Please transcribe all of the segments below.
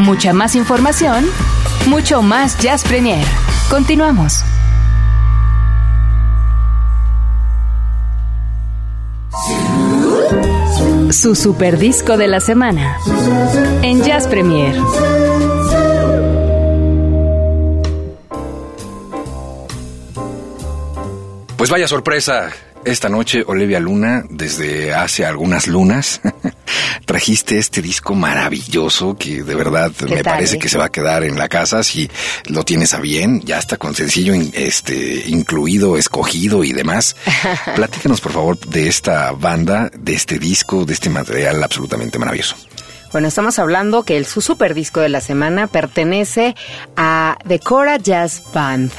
Mucha más información, mucho más Jazz Premier. Continuamos. Su super disco de la semana en Jazz Premier. Pues vaya sorpresa, esta noche Olivia Luna, desde hace algunas lunas, trajiste este disco maravilloso que de verdad me parece que se va a quedar en la casa si lo tienes a bien, ya está con sencillo este incluido, escogido y demás. Platícanos por favor de esta banda, de este disco, de este material absolutamente maravilloso. Bueno, estamos hablando que el su super disco de la semana pertenece a The Cora Jazz Band.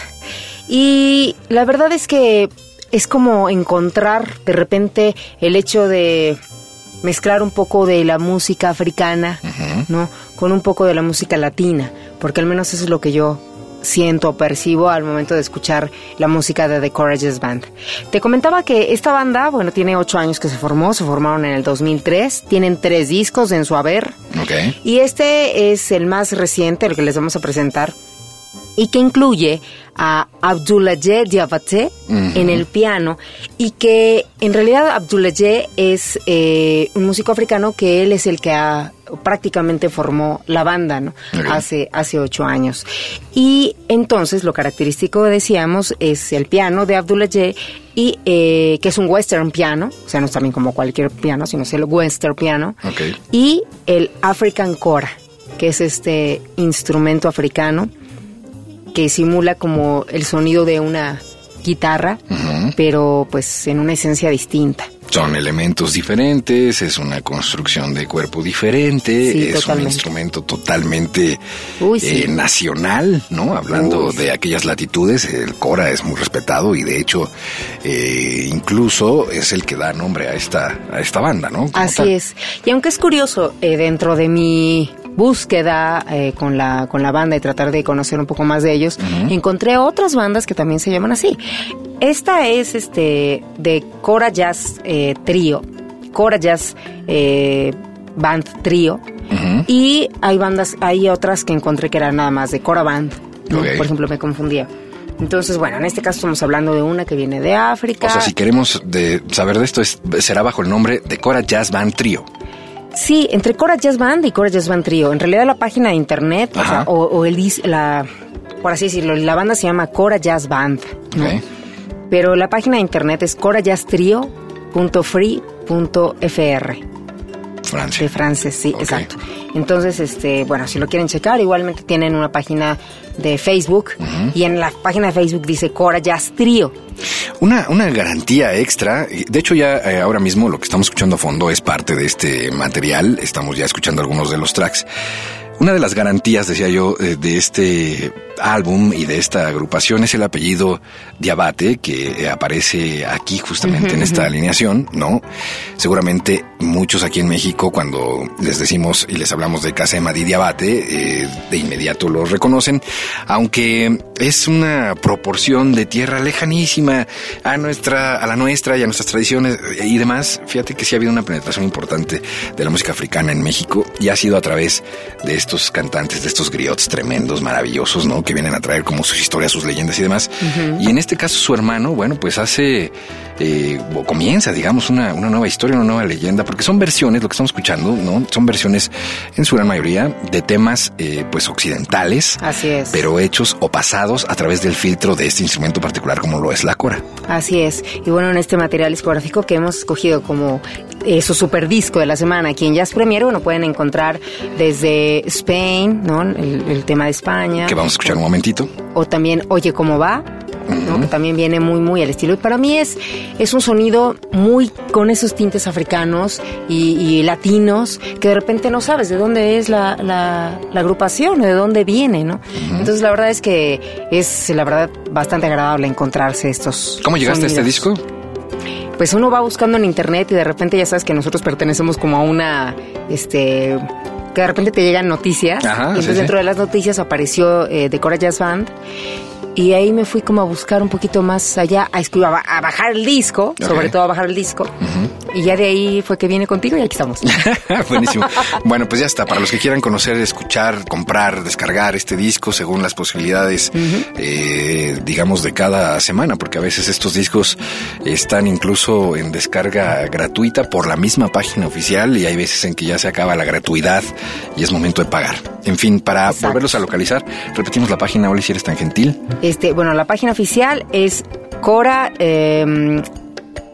Y la verdad es que es como encontrar de repente el hecho de mezclar un poco de la música africana, ¿no? Con un poco de la música latina, porque al menos eso es lo que yo siento o percibo al momento de escuchar la música de The Courageous Band. Te comentaba que esta banda, bueno, tiene ocho años que se formó, se formaron en el 2003, tienen tres discos en su haber. Y este es el más reciente, el que les vamos a presentar, y que incluye a Abdoulaye Diabaté en el piano y que en realidad Abdoulaye es eh, un músico africano que él es el que ha, prácticamente formó la banda ¿no? hace, hace ocho años. Y entonces lo característico, decíamos, es el piano de Abdoulaye y eh, que es un western piano, o sea, no es también como cualquier piano, sino es el western piano, y el African Kora, que es este instrumento africano que simula como el sonido de una guitarra, pero pues en una esencia distinta. Son elementos diferentes, es una construcción de cuerpo diferente, es un instrumento totalmente eh, nacional, ¿no? Hablando de aquellas latitudes, el Cora es muy respetado y de hecho eh, incluso es el que da nombre a esta, a esta banda, ¿no? Así es. Y aunque es curioso, eh, dentro de mi búsqueda eh, con, la, con la banda y tratar de conocer un poco más de ellos, encontré otras bandas que también se llaman así. Esta es este de Cora Jazz eh, Trio, Cora Jazz eh, Band Trio, y hay bandas, hay otras que encontré que eran nada más de Cora Band, por ejemplo, me confundía. Entonces, bueno, en este caso estamos hablando de una que viene de África. O sea, si queremos de saber de esto, será bajo el nombre de Cora Jazz Band Trio. Sí, entre Cora Jazz Band y Cora Jazz Band Trio. En realidad la página de internet, o, el, la, por así decirlo, la banda se llama Cora Jazz Band. Pero la página de internet es corajazztrio.free.fr. Francia. De Francia, sí, exacto. Entonces, este, bueno, si lo quieren checar, igualmente tienen una página de Facebook y en la página de Facebook dice Cora Jazz Trio. Una, una garantía extra, de hecho ya eh, ahora mismo lo que estamos escuchando a fondo es parte de este material, estamos ya escuchando algunos de los tracks. Una de las garantías, decía yo, eh, de este álbum y de esta agrupación es el apellido Diabate, que aparece aquí justamente en esta alineación, ¿no? Seguramente muchos aquí en México, cuando les decimos y les hablamos de Casa de Madrid Diabate, eh, de inmediato lo reconocen, aunque es una proporción de tierra lejanísima a nuestra, a la nuestra y a nuestras tradiciones y demás. Fíjate que sí ha habido una penetración importante de la música africana en México y ha sido a través de esto estos cantantes, de estos griots tremendos, maravillosos, ¿no? Que vienen a traer como sus historias, sus leyendas y demás. Y en este caso su hermano, bueno, pues hace, eh, o comienza, digamos, una, una nueva historia, una nueva leyenda, porque son versiones, lo que estamos escuchando, ¿no? Son versiones, en su gran mayoría, de temas, eh, pues, occidentales. Así es. Pero hechos o pasados a través del filtro de este instrumento particular como lo es la cora. Así es. Y bueno, en este material discográfico que hemos escogido como eh, su super disco de la semana aquí en Jazz Premier, bueno, pueden encontrar desde Spain, ¿no? El, tema de España. Que vamos a escuchar un momentito. O también Oye cómo va, ¿no? que también viene muy, muy al estilo. Y para mí es, es un sonido muy con esos tintes africanos y, latinos que de repente no sabes de dónde es la, la, agrupación o de dónde viene, ¿no? Entonces la verdad es que es, la verdad, bastante agradable encontrarse estos. ¿Cómo llegaste a este disco? Pues uno va buscando en internet y de repente ya sabes que nosotros pertenecemos como a una, este, que de repente te llegan noticias. Entonces dentro de las noticias apareció eh, The Cora Jazz Band y ahí me fui como a buscar un poquito más allá, a, a, a bajar el disco, sobre todo a bajar el disco. Y ya de ahí fue que viene contigo y aquí estamos. Buenísimo. Bueno, pues ya está. Para los que quieran conocer, escuchar, comprar, descargar este disco según las posibilidades, eh, digamos, de cada semana, porque a veces estos discos están incluso en descarga gratuita por la misma página oficial y hay veces en que ya se acaba la gratuidad y es momento de pagar. En fin, para volverlos a localizar, repetimos la página, Oli, si eres tan gentil. Este, bueno, la página oficial es Cora eh,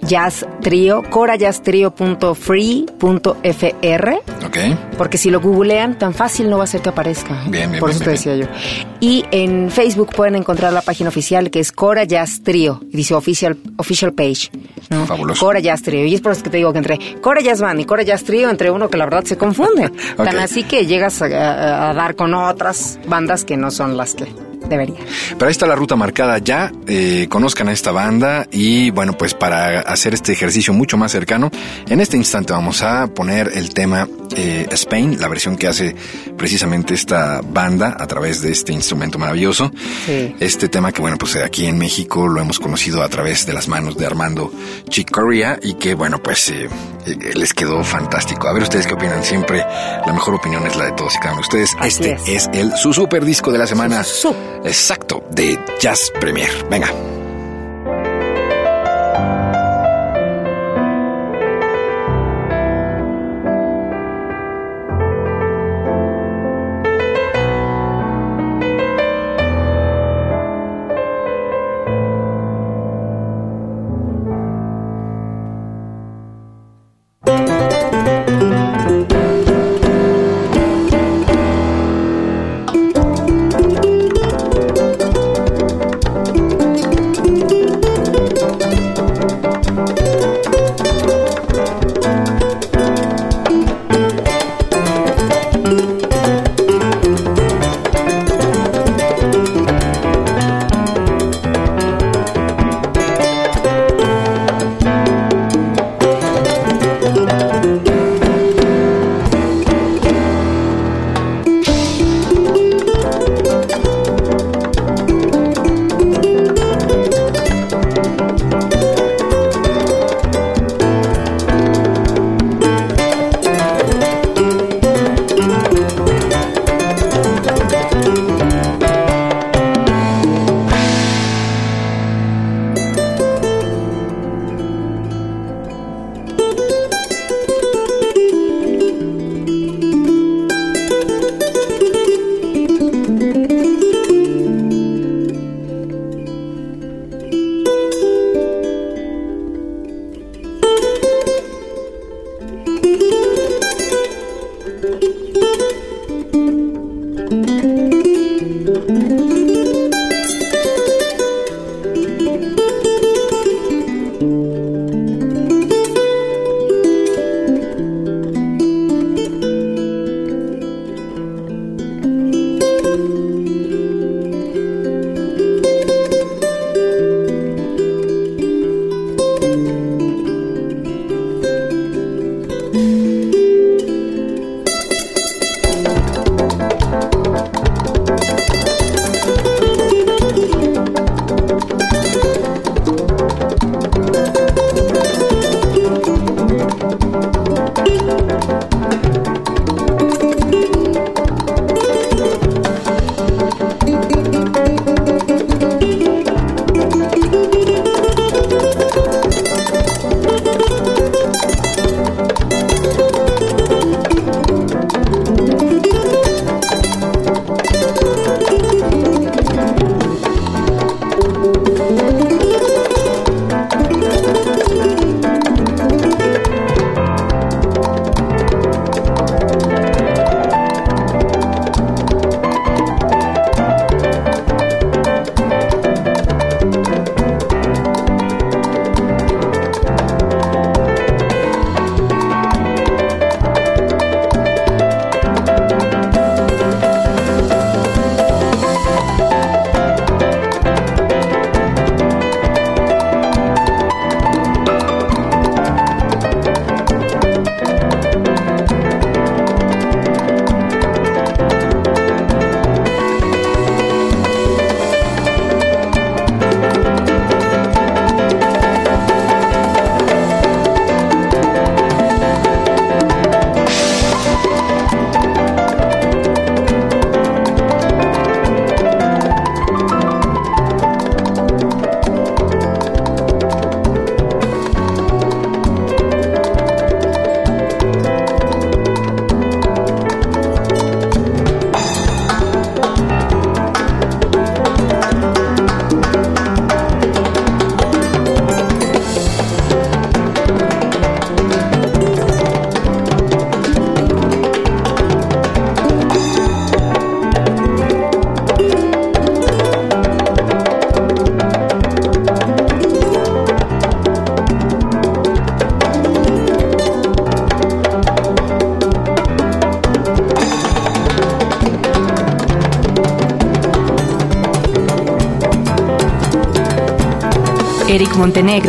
Jazz Trio, corajazztrio.free.fr. Ok. Porque si lo googlean, tan fácil no va a ser que aparezca. Bien, bien, Por eso bien, te bien, decía yo. Y en Facebook pueden encontrar la página oficial que es Cora Jazz Trio. Dice official, official page. ¿no? Fabuloso. Cora Jazz Trio. Y es por eso que te digo que entre Cora Jazz Band y Cora Jazz Trio, entre uno que la verdad se confunde. Ok. Tan así que llegas a, a- a dar con otras bandas que no son las que debería. Pero ahí está la ruta marcada ya. eh, conozcan a esta banda y bueno, pues para hacer este ejercicio mucho más cercano, en este instante vamos a poner el tema eh, Spain, la versión que hace precisamente esta banda a través de este instrumento maravilloso. Sí. Este tema que bueno, pues aquí en México lo hemos conocido a través de las manos de Armando Chick Corea y que bueno, pues eh, eh, les quedó fantástico. A ver ustedes qué opinan. Siempre la mejor opinión es la de todos y cada uno de ustedes. Así este es. es el su super disco de la semana. Su- su. Exacto, de Jazz Premier. Venga.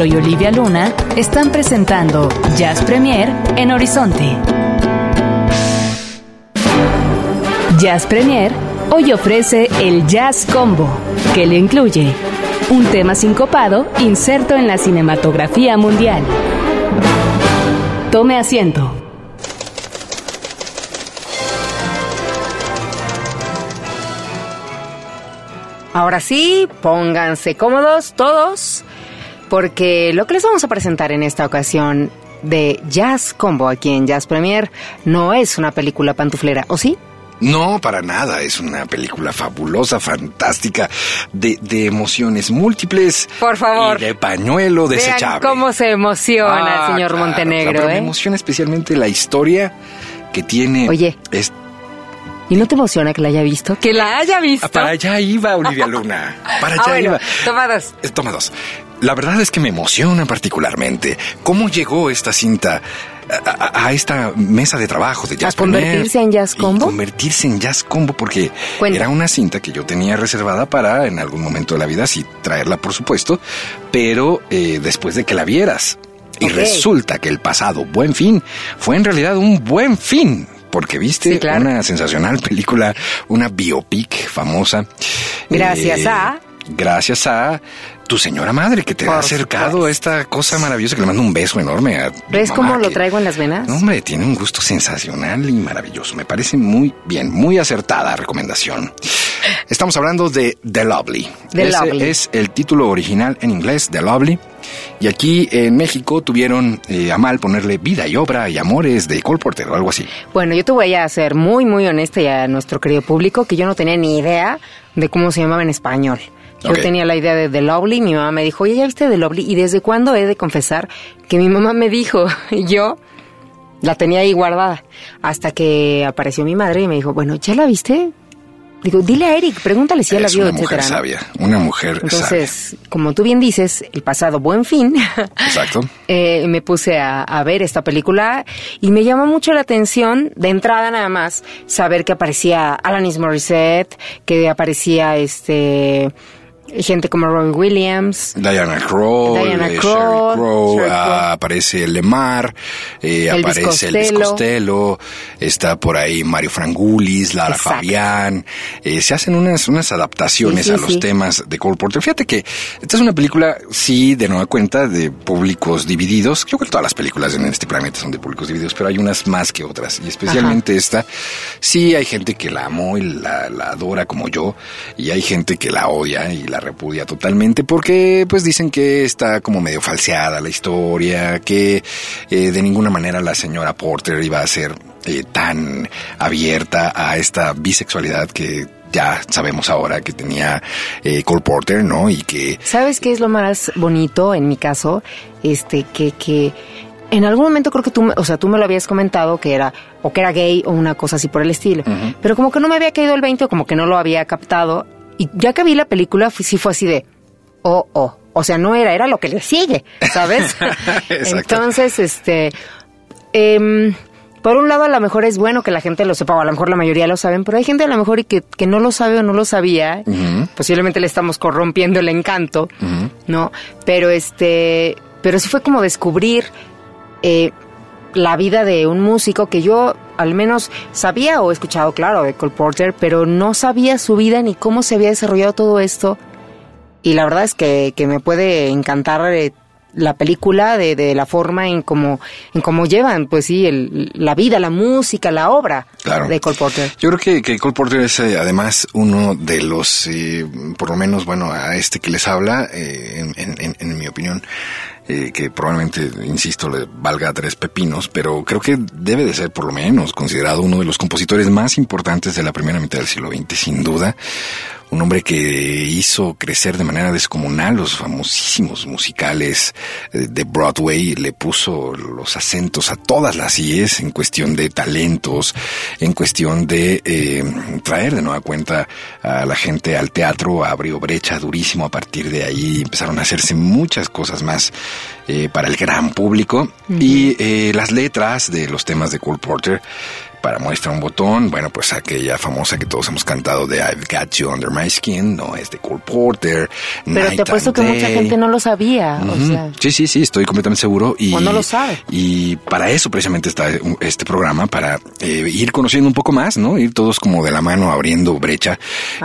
Y Olivia Luna están presentando Jazz Premier en Horizonte. Jazz Premier hoy ofrece el Jazz Combo, que le incluye un tema sincopado inserto en la cinematografía mundial. Tome asiento. Ahora sí, pónganse cómodos todos, porque lo que les vamos a presentar en esta ocasión de Jazz Combo aquí en Jazz Premier no es una película pantuflera, ¿o sí? No, para nada. Es una película fabulosa, fantástica, de, de emociones múltiples. Por favor. Y de pañuelo desechable. Vean cómo se emociona el Ah, señor claro, Montenegro, claro, ¿eh? Me emociona especialmente la historia que tiene. Oye. es- ¿Y no te emociona que la haya visto? Que la haya visto. Ah, para allá iba Olivia Luna. Para allá Ah, bueno, iba. toma dos. Eh, Toma dos. La verdad es que me emociona particularmente cómo llegó esta cinta a, esta mesa de trabajo de Jazz ¿A convertirse en Jazz Combo? convertirse en Jazz Combo porque Cuenta. era una cinta que yo tenía reservada para en algún momento de la vida, sí, traerla por supuesto, pero eh, después de que la vieras. Y resulta que el pasado Buen Fin fue en realidad un buen fin. Porque viste Sí, claro. una sensacional película, una biopic famosa. Gracias eh, a- Gracias a tu señora madre que te Por ha acercado supuesto. a esta cosa maravillosa que le mando un beso enorme a tu ¿Ves mamá, cómo lo traigo en las venas? No, hombre, tiene un gusto sensacional y maravilloso. Me parece muy bien, muy acertada recomendación. Estamos hablando de The Lovely. The Ese Lovely. es el título original en inglés, The Lovely. Y aquí en México tuvieron eh, a mal ponerle vida y obra y amores de Cole Porter o algo así. Bueno, yo te voy a ser muy, muy honesta y a nuestro querido público que yo no tenía ni idea de cómo se llamaba en español. Yo tenía la idea de The Lovely, mi mamá me dijo, oye, ¿ya viste The Lovely? ¿Y desde cuándo he de confesar que mi mamá me dijo? Y yo la tenía ahí guardada. Hasta que apareció mi madre y me dijo, bueno, ¿ya la viste? Digo, dile a Eric, pregúntale si ya la vio, una mujer sabia, una mujer sabia. Entonces, como tú bien dices, el pasado buen fin, Exacto. eh, me puse a, a ver esta película y me llamó mucho la atención, de entrada nada más, saber que aparecía Alanis Morissette, que aparecía este gente como Robbie Williams. Diana Diana eh, Sheryl Crow, ah, Crow. aparece Lemar, eh, Elvis aparece Elvis Costello. Costello, está por ahí Mario Frangulis, Lara Exacto. Fabián, eh, se hacen unas, unas adaptaciones Sí, sí, a los sí. temas de Cole Porter. Fíjate que esta es una película, sí, de nueva cuenta, de públicos divididos. Yo creo que todas las películas en este planeta son de públicos divididos, pero hay unas más que otras, y especialmente esta, sí hay gente que la amó y la, la adora como yo, y hay gente que la odia y la repudia totalmente porque pues dicen que está como medio falseada la historia, que eh, de ninguna manera la señora Porter iba a ser eh, tan abierta a esta bisexualidad que ya sabemos ahora que tenía eh, Cole Porter, ¿no? Y que ¿Sabes qué es lo más bonito en mi caso? Este, que, que en algún momento creo que tú, me- o sea, tú me lo habías comentado que era, o que era gay o una cosa así por el estilo. Pero como que no me había caído el 20 o como que no lo había captado. Y ya que vi la película, sí fue así de, oh, oh. O sea, no era, era lo que le sigue, ¿sabes? Entonces, este, em, por un lado a lo mejor es bueno que la gente lo sepa, o a lo mejor la mayoría lo saben, pero hay gente a lo mejor y que, que no lo sabe o no lo sabía. Posiblemente le estamos corrompiendo el encanto, ¿no? Pero este, pero sí fue como descubrir eh, la vida de un músico que yo al menos sabía o he escuchado, claro, de Cole Porter, pero no sabía su vida ni cómo se había desarrollado todo esto. Y la verdad es que, que me puede encantar eh, la película de, de la forma en cómo en cómo llevan, pues sí, el- la vida, la música, la obra Claro. de Cole Porter. Yo creo que, que Cole Porter es eh, además uno de los, eh, por lo menos, bueno, a este que les habla, eh, en, en- en- en mi opinión, eh, que probablemente, insisto, le valga tres pepinos, pero creo que debe de ser por lo menos considerado uno de los compositores más importantes de la primera mitad del siglo XX, sin duda. Un hombre que hizo crecer de manera descomunal los famosísimos musicales eh, de Broadway, le puso los acentos a todas las IES en cuestión de talentos, en cuestión de eh, traer de nueva cuenta a la gente al teatro, abrió brecha durísimo a partir de ahí, empezaron a hacerse muchas cosas más eh, para el gran público. Y eh, las letras de los temas de Cole Porter para muestra un botón, bueno, pues aquella famosa que todos hemos cantado de I've Got You Under My Skin, no, es de Cole Porter. Pero te apuesto que mucha gente no lo sabía. o sea, sí, sí, sí, estoy completamente seguro. Y, o no lo sabe. Y para eso precisamente está este programa, para eh, ir conociendo un poco más, ¿no? Ir todos como de la mano abriendo brecha.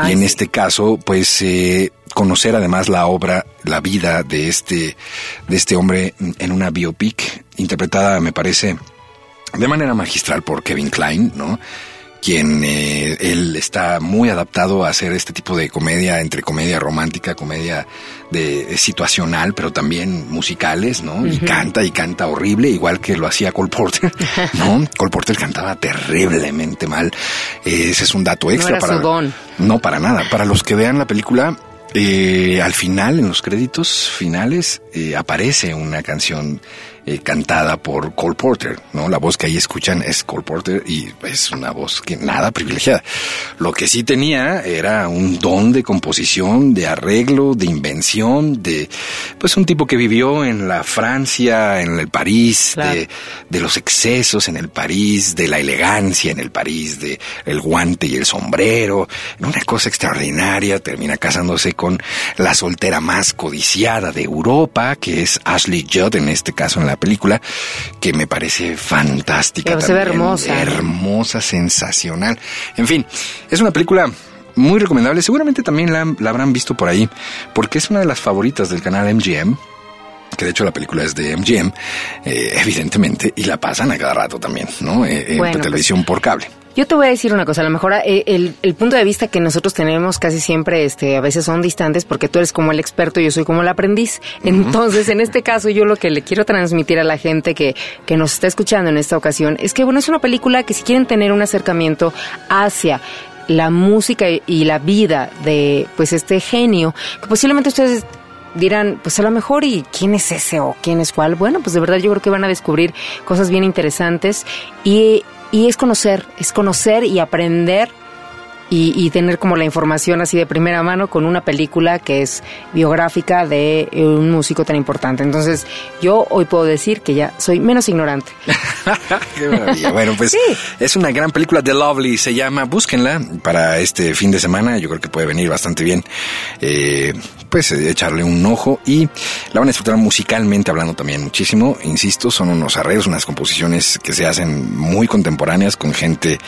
y en este caso, pues... Eh, conocer además la obra, la vida de este, de este hombre en una biopic interpretada, me parece, de manera magistral por Kevin Klein, ¿no? quien eh, él está muy adaptado a hacer este tipo de comedia, entre comedia romántica, comedia de, situacional, pero también musicales, ¿no? Y canta y canta horrible, igual que lo hacía Cole Porter, ¿no? Cole Porter cantaba terriblemente mal. ese es un dato extra para no para nada. Para los que vean la película, eh, al final, en los créditos finales, eh, aparece una canción eh, cantada por Cole Porter, ¿no? La voz que ahí escuchan es Cole Porter y es una voz que nada privilegiada. Lo que sí tenía era un don de composición, de arreglo, de invención, de, pues un tipo que vivió en la Francia, en el París, de, de, los excesos en el París, de la elegancia en el París, de el guante y el sombrero, una cosa extraordinaria, termina casándose con la soltera más codiciada de Europa, que es Ashley Judd, en este caso en la película, que me parece fantástica. se ve hermosa. Hermosa, sensacional. En fin, es una película muy recomendable. Seguramente también la, habrán visto por ahí, porque es una de las favoritas del canal MGM que de hecho la película es de MGM, eh, evidentemente, y la pasan a cada rato también, ¿no? Eh, en pues televisión por cable. Yo te voy a decir una cosa, a lo mejor eh, el, el, punto de vista que nosotros tenemos casi siempre, este, a veces son distantes porque tú eres como el experto y yo soy como el aprendiz. Entonces, en este caso, yo lo que le quiero transmitir a la gente que, que nos está escuchando en esta ocasión es que, bueno, es una película que si quieren tener un acercamiento hacia la música y la vida de, pues, este genio, que posiblemente ustedes dirán, pues a lo mejor, ¿y quién es ese o quién es cuál? Bueno, pues de verdad yo creo que van a descubrir cosas bien interesantes y y es conocer, es conocer y aprender y, tener como la información así de primera mano con una película que es biográfica de un músico tan importante. Entonces, yo hoy puedo decir que ya soy menos ignorante. Qué maravilla. Bueno, pues es una gran película de Lovely, se llama, búsquenla para este fin de semana, yo creo que puede venir bastante bien. Eh, pues echarle un ojo y la van a disfrutar musicalmente hablando también muchísimo. Insisto, son unos arreglos, unas composiciones que se hacen muy contemporáneas con gente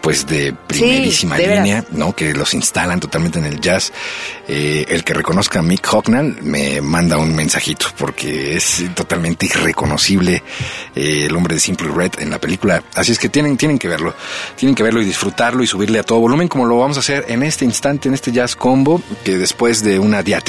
pues de primerísima línea, ¿no? Que los instalan totalmente en el jazz. Eh, el que reconozca a Mick Hocknall me manda un mensajito porque es totalmente irreconocible eh, el hombre de Simple Red en la película. Así es que tienen, tienen que verlo, tienen que verlo y disfrutarlo y subirle a todo volumen como lo vamos a hacer en este instante, en este jazz combo, que después de una diatriba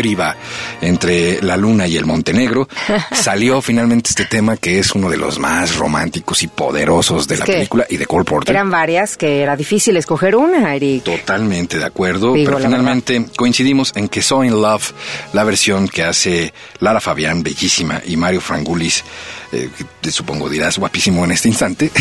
entre la luna y el Montenegro, salió finalmente este tema que es uno de los más románticos y poderosos de la película y de Cole Porter. Eran varias que era difícil escoger una, Eric. Totalmente de acuerdo, pero finalmente coincidimos en que So in Love, la versión que hace Lara Fabián, bellísima, y Mario Frangulis, eh, supongo dirás guapísimo en este instante,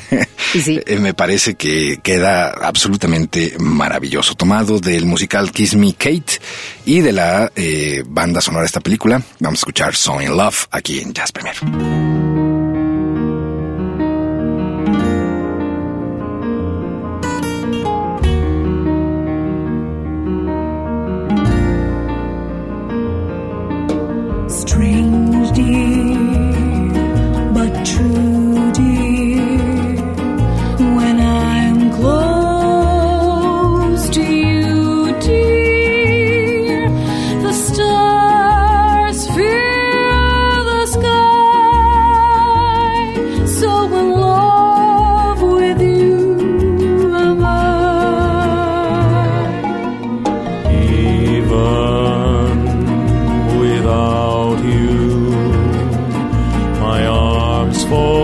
eh, me parece que queda absolutamente maravilloso, tomado del musical Kiss Me Kate y de la eh, banda sonora de esta película. Vamos a escuchar So in Love aquí en Jazz Premier. In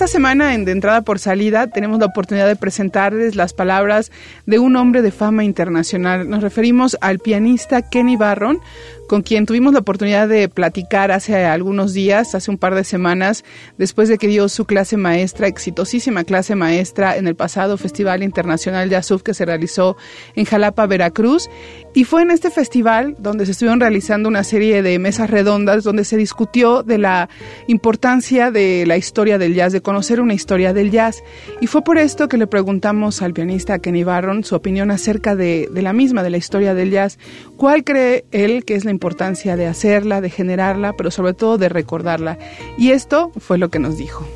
Esta semana en De Entrada por Salida tenemos la oportunidad de presentarles las palabras de un hombre de fama internacional. Nos referimos al pianista Kenny Barron, con quien tuvimos la oportunidad de platicar hace algunos días, hace un par de semanas, después de que dio su clase maestra, exitosísima clase maestra en el pasado Festival Internacional de Azuf que se realizó en Jalapa, Veracruz. Y fue en este festival donde se estuvieron realizando una serie de mesas redondas donde se discutió de la importancia de la historia del jazz, de conocer una historia del jazz. Y fue por esto que le preguntamos al pianista Kenny Barron su opinión acerca de, de la misma, de la historia del jazz. ¿Cuál cree él que es la importancia de hacerla, de generarla, pero sobre todo de recordarla? Y esto fue lo que nos dijo.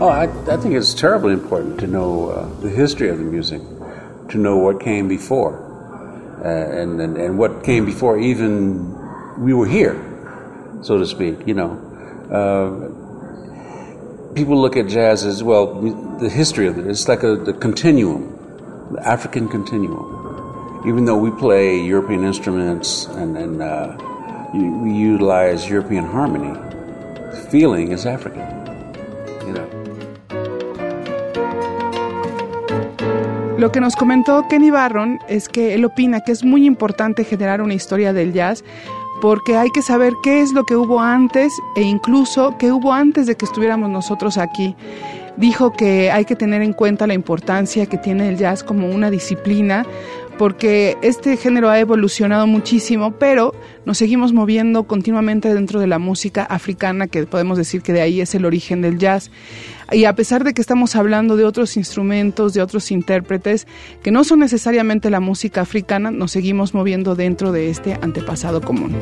Oh, I, think it's terribly important to know uh, the history of the music, to know what came before, uh, and, and what came before even we were here, so to speak. You know, uh, people look at jazz as well. we- The history of it, it's like a the continuum, the African continuum. Even though we play European instruments and and uh, we utilize European harmony, feeling is African. Lo que nos comentó Kenny Barron es que él opina que es muy importante generar una historia del jazz porque hay que saber qué es lo que hubo antes e incluso qué hubo antes de que estuviéramos nosotros aquí. Dijo que hay que tener en cuenta la importancia que tiene el jazz como una disciplina porque este género ha evolucionado muchísimo, pero nos seguimos moviendo continuamente dentro de la música africana, que podemos decir que de ahí es el origen del jazz. Y a pesar de que estamos hablando de otros instrumentos, de otros intérpretes, que no son necesariamente la música africana, nos seguimos moviendo dentro de este antepasado común.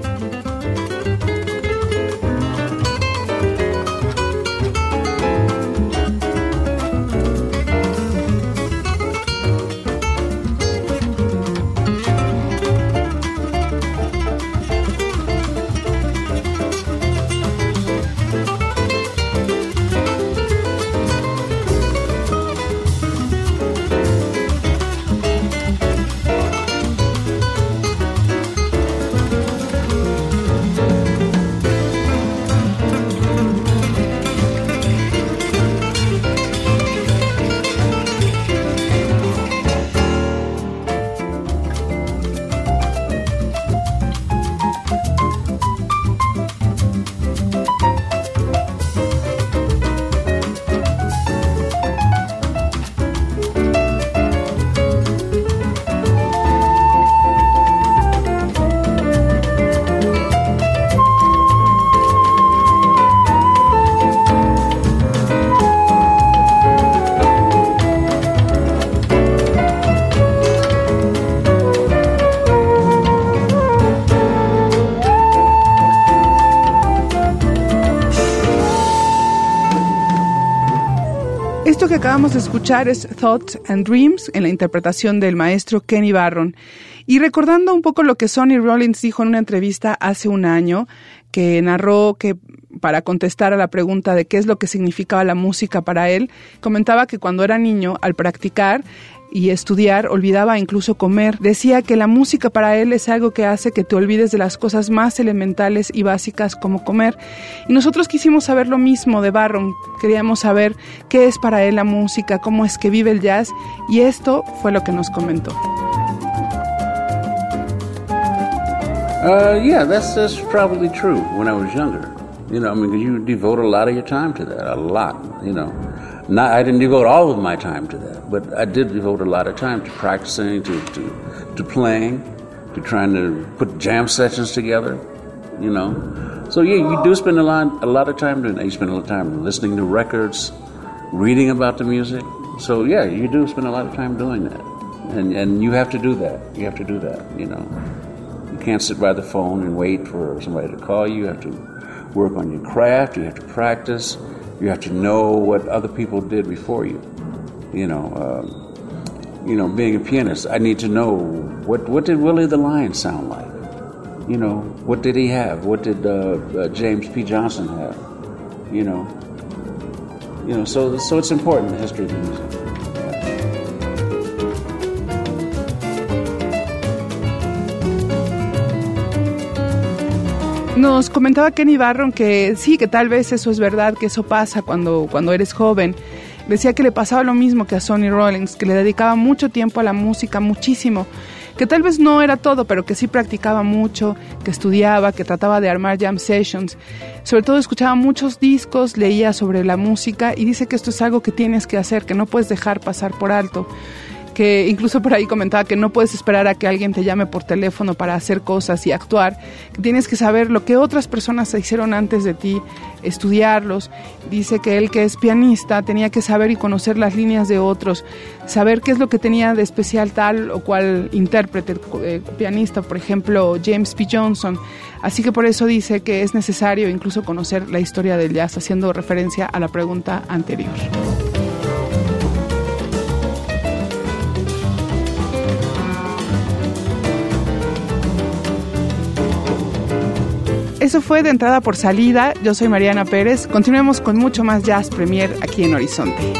Acabamos de escuchar es Thoughts and Dreams en la interpretación del maestro Kenny Barron. Y recordando un poco lo que Sonny Rollins dijo en una entrevista hace un año, que narró que para contestar a la pregunta de qué es lo que significaba la música para él, comentaba que cuando era niño, al practicar, y estudiar, olvidaba incluso comer. Decía que la música para él es algo que hace que te olvides de las cosas más elementales y básicas como comer. Y nosotros quisimos saber lo mismo de Barron. Queríamos saber qué es para él la música, cómo es que vive el jazz y esto fue lo que nos comentó. Uh, yeah, that's that's probably true. When I was younger, you know, I mean, you devote a lot of your time to that, a lot, you know. Not, I didn't devote all of my time to that, but I did devote a lot of time to practicing, to, to, to playing, to trying to put jam sessions together, you know. So yeah, you do spend a lot, a lot of time doing that. You spend a lot of time listening to records, reading about the music. So yeah, you do spend a lot of time doing that, and and you have to do that. You have to do that, you know. You can't sit by the phone and wait for somebody to call you. You have to work on your craft. You have to practice. You have to know what other people did before you. You know, um, you know, being a pianist, I need to know what what did Willie the Lion sound like. You know, what did he have? What did uh, uh, James P. Johnson have? You know, you know. So so it's important the history of the music. Nos comentaba Kenny Barron que sí, que tal vez eso es verdad, que eso pasa cuando, cuando eres joven. Decía que le pasaba lo mismo que a Sonny Rollins, que le dedicaba mucho tiempo a la música, muchísimo. Que tal vez no era todo, pero que sí practicaba mucho, que estudiaba, que trataba de armar jam sessions. Sobre todo escuchaba muchos discos, leía sobre la música y dice que esto es algo que tienes que hacer, que no puedes dejar pasar por alto que incluso por ahí comentaba que no puedes esperar a que alguien te llame por teléfono para hacer cosas y actuar, tienes que saber lo que otras personas hicieron antes de ti, estudiarlos. Dice que él que es pianista tenía que saber y conocer las líneas de otros, saber qué es lo que tenía de especial tal o cual intérprete, eh, pianista, por ejemplo, James P. Johnson. Así que por eso dice que es necesario incluso conocer la historia del jazz, haciendo referencia a la pregunta anterior. Eso fue de entrada por salida. Yo soy Mariana Pérez. Continuemos con mucho más Jazz Premier aquí en Horizonte.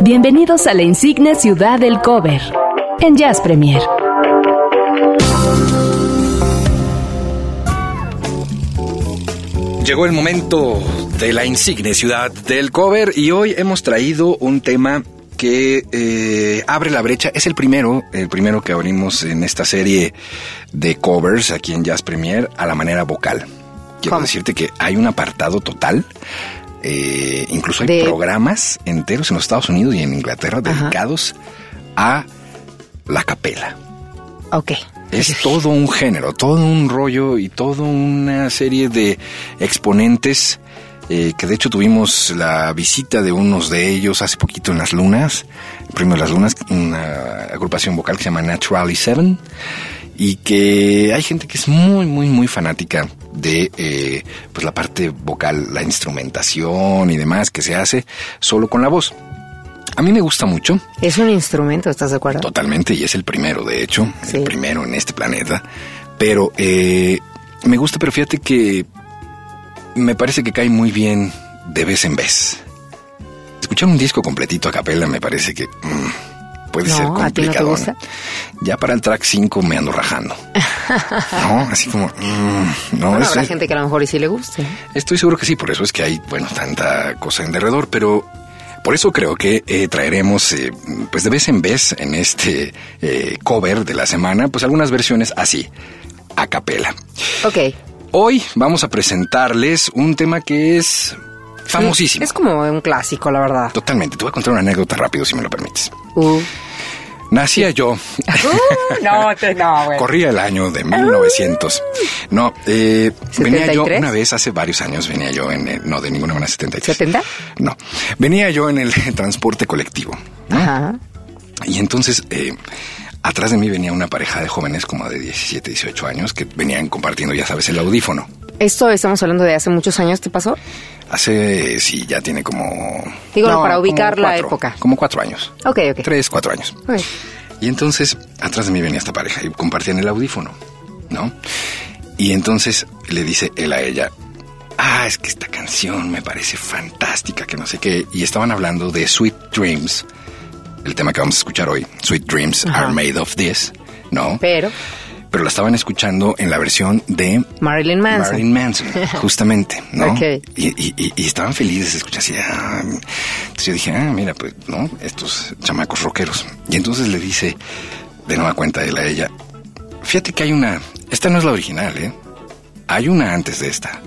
Bienvenidos a la insigne ciudad del cover en Jazz Premier. Llegó el momento de la insigne ciudad del cover y hoy hemos traído un tema que eh, abre la brecha. Es el primero, el primero que abrimos en esta serie de covers aquí en Jazz Premier a la manera vocal. Quiero ¿Cómo? decirte que hay un apartado total. eh, incluso hay De- programas enteros en los Estados Unidos y en Inglaterra Ajá. dedicados a la capela. Ok. Es todo un género, todo un rollo y toda una serie de exponentes eh, que de hecho tuvimos la visita de unos de ellos hace poquito en Las Lunas, el premio de Las Lunas, una agrupación vocal que se llama Naturally Seven y que hay gente que es muy, muy, muy fanática de eh, pues la parte vocal, la instrumentación y demás que se hace solo con la voz. A mí me gusta mucho, Es un instrumento, ¿estás de acuerdo? Totalmente, y es el primero, de hecho, Sí. el primero en este planeta. Pero eh, me gusta, pero fíjate que me parece que cae muy bien de vez en vez. Escuchar un disco completito a capela me parece que mm, puede No, ser ¿a ti no te complicado. Ya para el track 5 me ando rajando. no, así como... mm, no, Bueno, es- habrá gente que a lo mejor y sí le guste. Estoy seguro que sí, por eso es que hay, bueno, tanta cosa en derredor, pero por eso creo que eh, traeremos, eh, pues de vez en vez en este eh, cover de la semana, pues algunas versiones así, a capela. Ok. Hoy vamos a presentarles un tema que es famosísimo. Es como un clásico, la verdad. Totalmente. Te voy a contar una anécdota rápido, si me lo permites. Uh. Nacía yo, Uh, no, te- no, güey. corría el año de 1900. No, eh, venía yo 73. una vez, hace varios años, venía yo en, el- no, de ninguna manera 73. ¿70? No, venía yo en el transporte colectivo. ¿no? Ajá. Y entonces eh, atrás de mí venía una pareja de jóvenes como de 17, 18 años que venían compartiendo, ya sabes, el audífono. Esto estamos hablando de hace muchos años, ¿te pasó? Hace, sí, ya tiene como... Digo, para ubicar la cuatro, época. Como cuatro años. Ok, ok. Tres, cuatro años. Ok. Y entonces, atrás de mí venía esta pareja y compartían el audífono, ¿no? Y entonces le dice él a ella, ah, es que esta canción me parece fantástica, que no sé qué. Y estaban hablando de Sweet Dreams, el tema que vamos a escuchar hoy. Sweet Dreams are made of this, ¿no? Pero Pero la estaban escuchando en la versión de Marilyn Manson. Marilyn Manson, justamente, ¿no? Ok. Y, y- y- estaban felices de escuchar así. ah, entonces yo dije, ah, mira, pues, ¿no? Estos chamacos rockeros. Y entonces le dice, de nueva cuenta él a ella, fíjate que hay una, esta no es la original, ¿eh? Hay una antes de esta.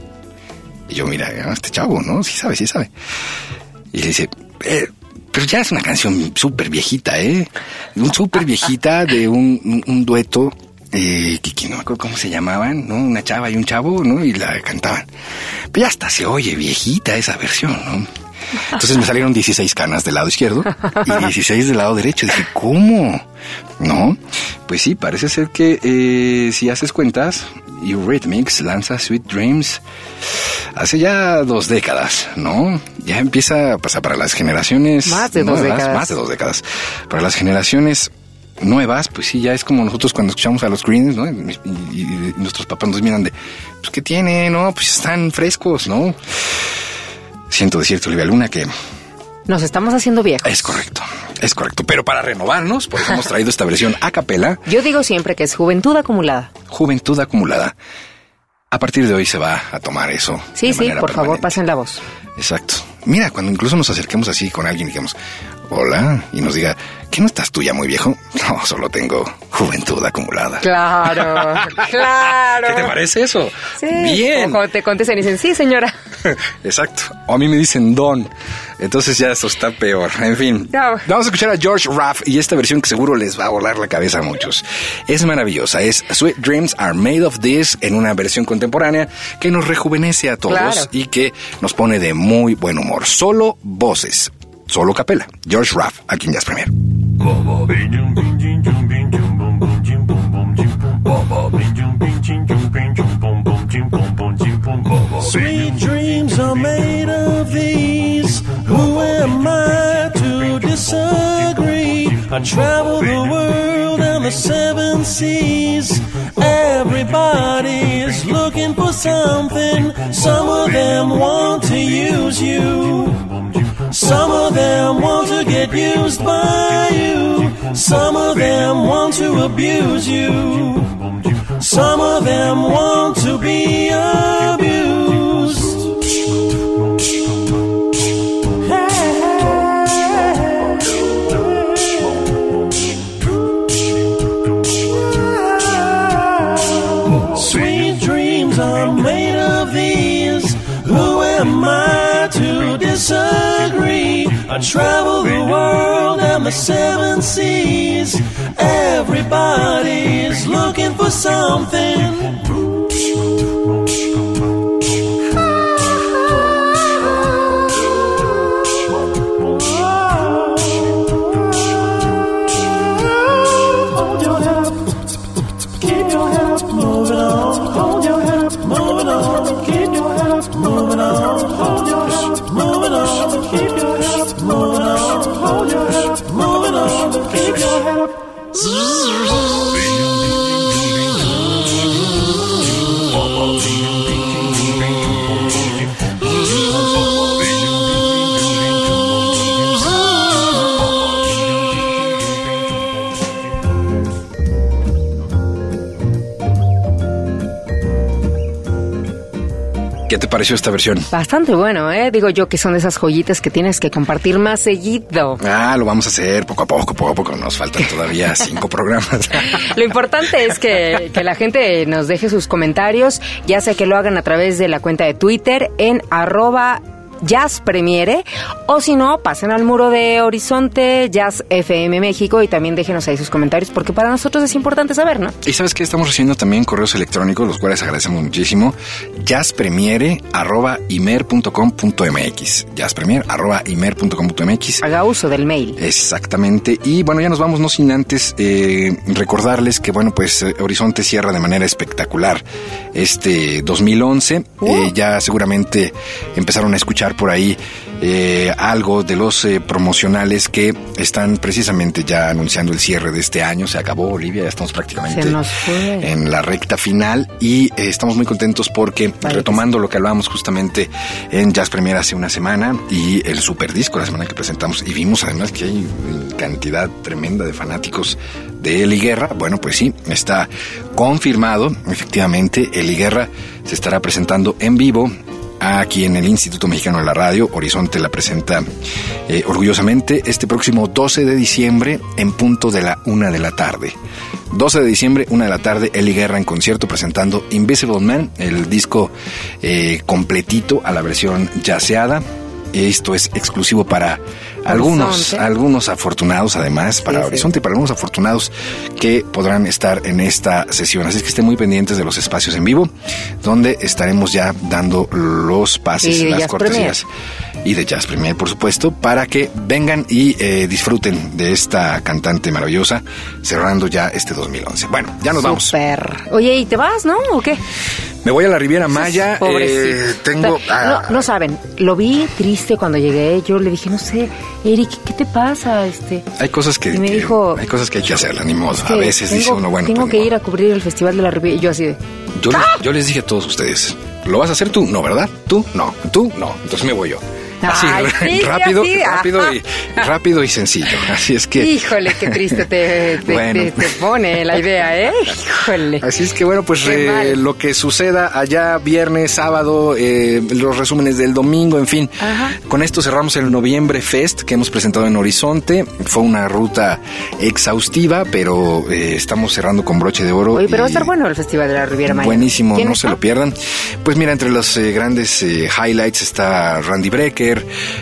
Y yo, mira, ah, este chavo, ¿no? Sí sabe, sí sabe. Y le dice, eh, pero ya es una canción súper viejita, ¿eh? Un súper viejita de un, dueto, eh, que, que no me acuerdo cómo se llamaban, ¿no? Una chava y un chavo, ¿no? Y la cantaban. Pero ya hasta se oye viejita esa versión, ¿no? Entonces me salieron 16 canas del lado izquierdo y 16 del lado derecho. Dije, ¿cómo? ¿No? Pues sí, parece ser que eh, si haces cuentas, Eurythmics lanza Sweet Dreams hace ya dos décadas, ¿no? Ya empieza a pasar para las generaciones Más de dos nuevas, décadas. Más de dos décadas. Para las generaciones nuevas, pues sí, ya es como nosotros cuando escuchamos a los Greens, ¿no? Y, y- y nuestros papás nos miran de, pues, ¿qué tiene? No, pues están frescos, ¿no? Siento decirte, Olivia Luna, que nos estamos haciendo viejos. es correcto, es correcto. Pero para renovarnos, por eso hemos traído esta versión a capela, Yo digo siempre que es juventud acumulada. Juventud Acumulada. A partir de hoy se va a tomar eso. Sí, de sí, por favor, pasen la voz. Exacto. Mira, cuando incluso nos acerquemos así con alguien y digamos, hola, y nos diga, ¿qué no estás tú ya muy viejo? No, solo tengo juventud acumulada. Claro, claro. ¿Qué te parece eso? Sí. Bien. O cuando te contestan y dicen, sí, señora. Exacto. O a mí me dicen Don. Entonces ya eso está peor. En fin. No. Vamos a escuchar a George Raff y esta versión que seguro les va a volar la cabeza a muchos. Es maravillosa. Es Sweet Dreams Are Made of This en una versión contemporánea que nos rejuvenece a todos Claro. y que nos pone de muy buen humor. Solo voces. Solo capela. George Raff, aquí en Jazz Premier. Sweet dreams are made of these. Who am I to disagree? I travel the world and the seven seas. Everybody is looking for something. Some of them want to use you. Some of them want to get used by you. Some of them want to abuse you. Some of them want to be abused. Travel the world and the seven seas. Everybody is looking for something. Pareció esta versión? Bastante bueno, ¿eh? Digo yo que son de esas joyitas que tienes que compartir más seguido. Ah, lo vamos a hacer poco a poco, poco a poco. Nos faltan todavía cinco programas. Lo importante es que, que la gente nos deje sus comentarios, ya sea que lo hagan a través de la cuenta de Twitter en arroba Jazz Premiere, o si no, pasen al muro de Horizonte Jazz FM México y también déjenos ahí sus comentarios, porque para nosotros es importante saber, ¿no? Y sabes que estamos recibiendo también correos electrónicos, los cuales agradecemos muchísimo. jazzpremiere.imer.com.mx jazzpremiere.imer.com.mx Haga uso del mail. Exactamente. Y bueno, ya nos vamos, no sin antes eh, recordarles que, bueno, pues eh, Horizonte cierra de manera espectacular este 2011. Eh, ya seguramente empezaron a escuchar por ahí eh, algo de los eh, promocionales que están precisamente ya anunciando el cierre de este año. Se acabó, Olivia, ya estamos prácticamente en la recta final y eh, estamos muy contentos porque Vale, retomando lo que hablábamos justamente en Jazz Premier hace una semana y el super disco la semana que presentamos y vimos además que hay cantidad tremenda de fanáticos de Eli Guerra, bueno pues sí, está confirmado efectivamente Eli Guerra se estará presentando en vivo aquí en el Instituto Mexicano de la Radio. Horizonte la presenta eh, orgullosamente este próximo 12 de diciembre en punto de la una de la tarde. 12 de diciembre, una de la tarde, Eli Guerra en concierto presentando Invisible Man, el disco eh, completito a la versión jazzeada. Esto es exclusivo para algunos, algunos afortunados, además, para Sí, sí. Horizonte y para algunos afortunados que podrán estar en esta sesión. Así que estén muy pendientes de los espacios en vivo, donde estaremos ya dando los pases, Y las cortesías y de Jazz Premier, por supuesto, para que vengan y eh, disfruten de esta cantante maravillosa, cerrando ya este 2011. Bueno, ya nos vamos. Super. Oye, ¿y te vas, no? ¿O qué? Me voy a la Riviera Maya. Eh, tengo. ah, no, no saben, lo vi triste cuando llegué. Yo le dije, no sé, Eric, ¿qué te pasa? Este, hay cosas que, y me que- dijo, hay cosas que hay que hacerlas, ni modo. A veces tengo, dice uno, bueno, tengo pues, que ir a cubrir el Festival de la Riviera. Y yo así de, Yo, les, yo les dije a todos ustedes, ¿lo vas a hacer tú? No, ¿verdad? ¿Tú? No. ¿Tú? No. Entonces me voy yo. Así, sí, rápido, rápido, ajá. y, rápido y sencillo. Así es que... híjole, qué triste te, te- Bueno. te- te pone la idea, ¿eh? Híjole. Así es que bueno, pues eh, lo que suceda allá viernes, sábado, eh, los resúmenes del domingo, en fin. Ajá. Con esto cerramos el Noviembre Fest que hemos presentado en Horizonte. Fue una ruta exhaustiva, pero eh, estamos cerrando con broche de oro. Oye, pero va a estar bueno el Festival de la Riviera Maya. Buenísimo, ¿Quién no está? se lo pierdan. Pues mira, entre los grandes highlights está Randy Brecker,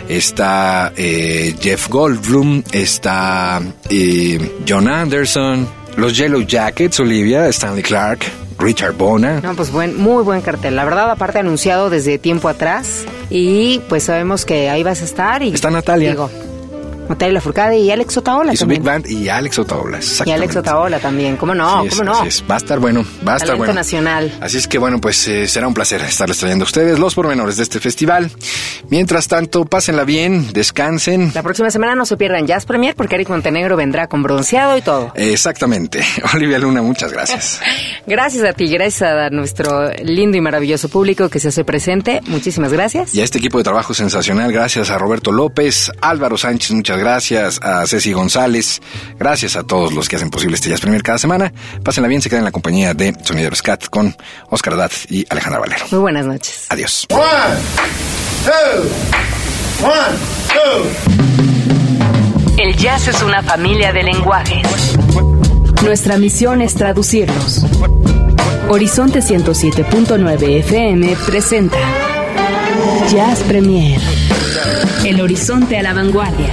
está eh, Jeff Goldblum, está eh, John Anderson, los Yellow Jackets, Olivia, Stanley Clark, Richard Bona. No, pues buen, muy buen cartel. La verdad, aparte anunciado desde tiempo atrás. Y pues sabemos que ahí vas a estar. Y, Está Natalia. Digo, Natalia Lafourcade y Alex Otaola Y su también. Big Band y Alex Otaola. y exactamente. Alex Otaola también. ¿Cómo no? Es, ¿Cómo no? es. Va a estar bueno, va a estar Talento bueno. nacional. Así es que bueno, pues eh, será un placer estarles trayendo a ustedes los pormenores de este festival. Mientras tanto, pásenla bien, descansen. La próxima semana no se pierdan Jazz Premier porque Eric Montenegro vendrá con bronceado y todo. Exactamente. Olivia Luna, muchas gracias. Gracias a ti, gracias a nuestro lindo y maravilloso público que se hace presente. Muchísimas gracias. Y a este equipo de trabajo sensacional, gracias a Roberto López, Álvaro Sánchez, muchas gracias, a Ceci González, gracias a todos los que hacen posible este Jazz Premier cada semana. Pásenla bien, se quedan en la compañía de Sonidero Scat con Oscar Dad y Alejandra Valero. Muy buenas noches. Adiós. One, two, one, two. El jazz es una familia de lenguajes. Nuestra misión es traducirlos. Horizonte 107.9 FM presenta Jazz Premier. El horizonte a la vanguardia.